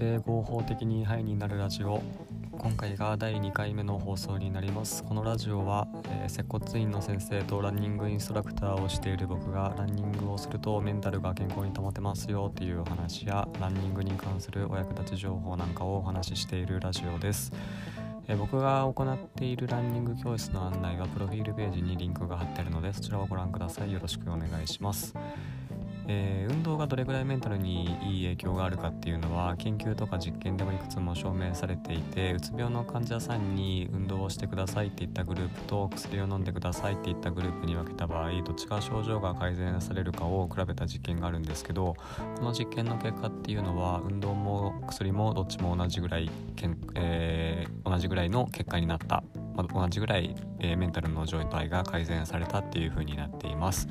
で合法的にハイになるラジオ。今回が第2回目の放送になります。このラジオは、えー、接骨院の先生とランニングインストラクターをしている僕がランニングをするとメンタルが健康に保てますよっていうお話やランニングに関するお役立ち情報なんかをお話ししているラジオです。え僕が行っているランニング教室の案内はプロフィールページにリンクが貼ってあるのでそちらをご覧ください。よろしくお願いします。えー、運動がどれぐらいメンタルにいい影響があるかっていうのは研究とか実験でもいくつも証明されていてうつ病の患者さんに運動をしてくださいっていったグループと薬を飲んでくださいっていったグループに分けた場合どっちが症状が改善されるかを比べた実験があるんですけどこの実験の結果っていうのは運動も薬もどっちも同じぐらい、えー、同じぐらいの結果になった、ま、同じぐらい、えー、メンタルの状態が改善されたっていう風になっています。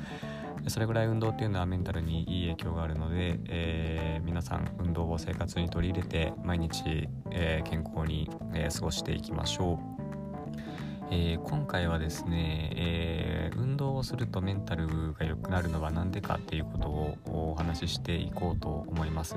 それぐらい運動っていうのはメンタルにいい影響があるので、えー、皆さん運動を生活に取り入れて毎日、えー、健康に、え、過ごしていきましょう。えー、今回はですね、えー、運動をするとメンタルが良くなるのは何でかっていうことをお話ししていこうと思います。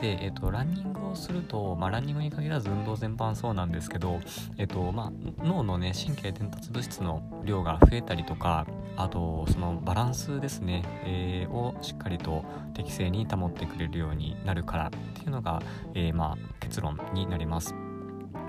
で、えーと、ランニングをすると、まあ、ランニングに限らず運動全般そうなんですけど、えーとまあ、脳のね神経伝達物質の量が増えたりとかあとそのバランスですね、えー、をしっかりと適正に保ってくれるようになるからっていうのが、えー、まあ、結論になります。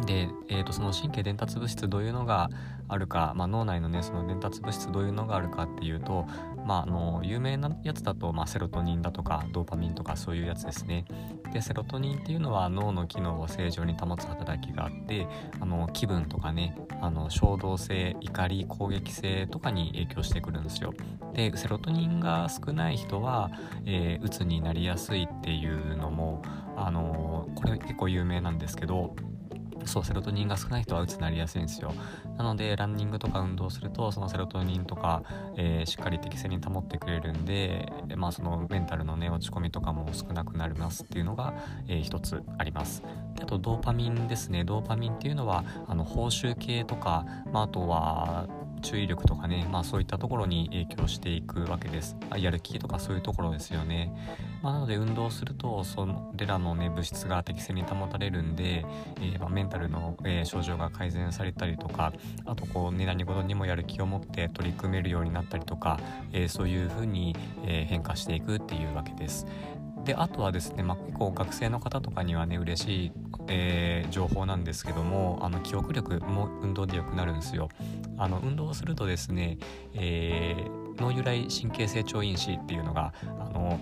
で、えー、とその神経伝達物質どういうのがあるか、まあ、脳内のねその伝達物質どういうのがあるかっていうと、まあ、あの有名なやつだと、まあ、セロトニンだとかドーパミンとかそういうやつですね。でセロトニンっていうのは脳の機能を正常に保つ働きがあってあの気分とかねあの衝動性怒り攻撃性とかに影響してくるんですよ。でセロトニンが少ない人は、えー、うつになりやすいっていうのもあのこれ結構有名なんですけどそうセロトニンが少ない人はうつになりやすいんですよ。なのでランニングとか運動するとそのセロトニンとか、えー、しっかり適正に保ってくれるんで、まあ、そのメンタルのね落ち込みとかも少なくなりますっていうのが、えー、一つあります。あとドーパミンですね。ドーパミンっていうのはあの報酬系とか、まあ、あとは注意力とかね、まあ、そういったところに影響していくわけです。やる気とかそういうところですよね、まあ、なので運動するとそれらのね物質が適正に保たれるんで、えー、まあ、メンタルの、えー、症状が改善されたりとかあとこうね何事にもやる気を持って取り組めるようになったりとか、えー、そういう風に、え変化していくっていうわけです。であとはですね、まあ、結構学生の方とかにはね嬉しいえー、情報なんですけどもあの記憶力も運動で良くなるんですよ。あの運動をするとですね、えー、脳由来神経成長因子っていうのがあの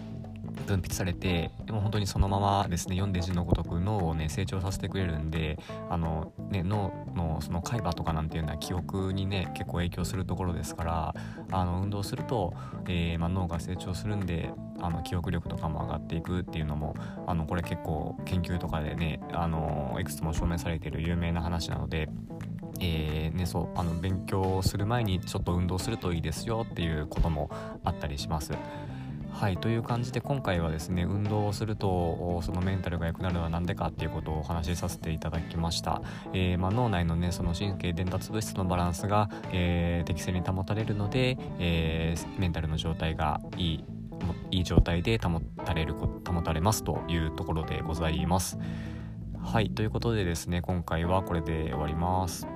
分泌されてでも本当にそのままですね読んで字のごとく脳をね成長させてくれるんであの、ね、脳のその海馬とかなんていうのは記憶にね結構影響するところですからあの運動すると、えー、まあ、脳が成長するんであの記憶力とかも上がっていくっていうのもあのこれ結構研究とかでねあのいくつも証明されている有名な話なので。えーね、そうあの勉強する前にちょっと運動するといいですよっていうこともあったりします。はいという感じで今回はですね運動をするとそのメンタルが良くなるのは何でかっていうことをお話しさせていただきました、えー、まあ、脳内のねその神経伝達物質のバランスが、えー、適正に保たれるので、えー、メンタルの状態がいいいい状態で保たれる保たれますというところでございます。はいということでですね今回はこれで終わります。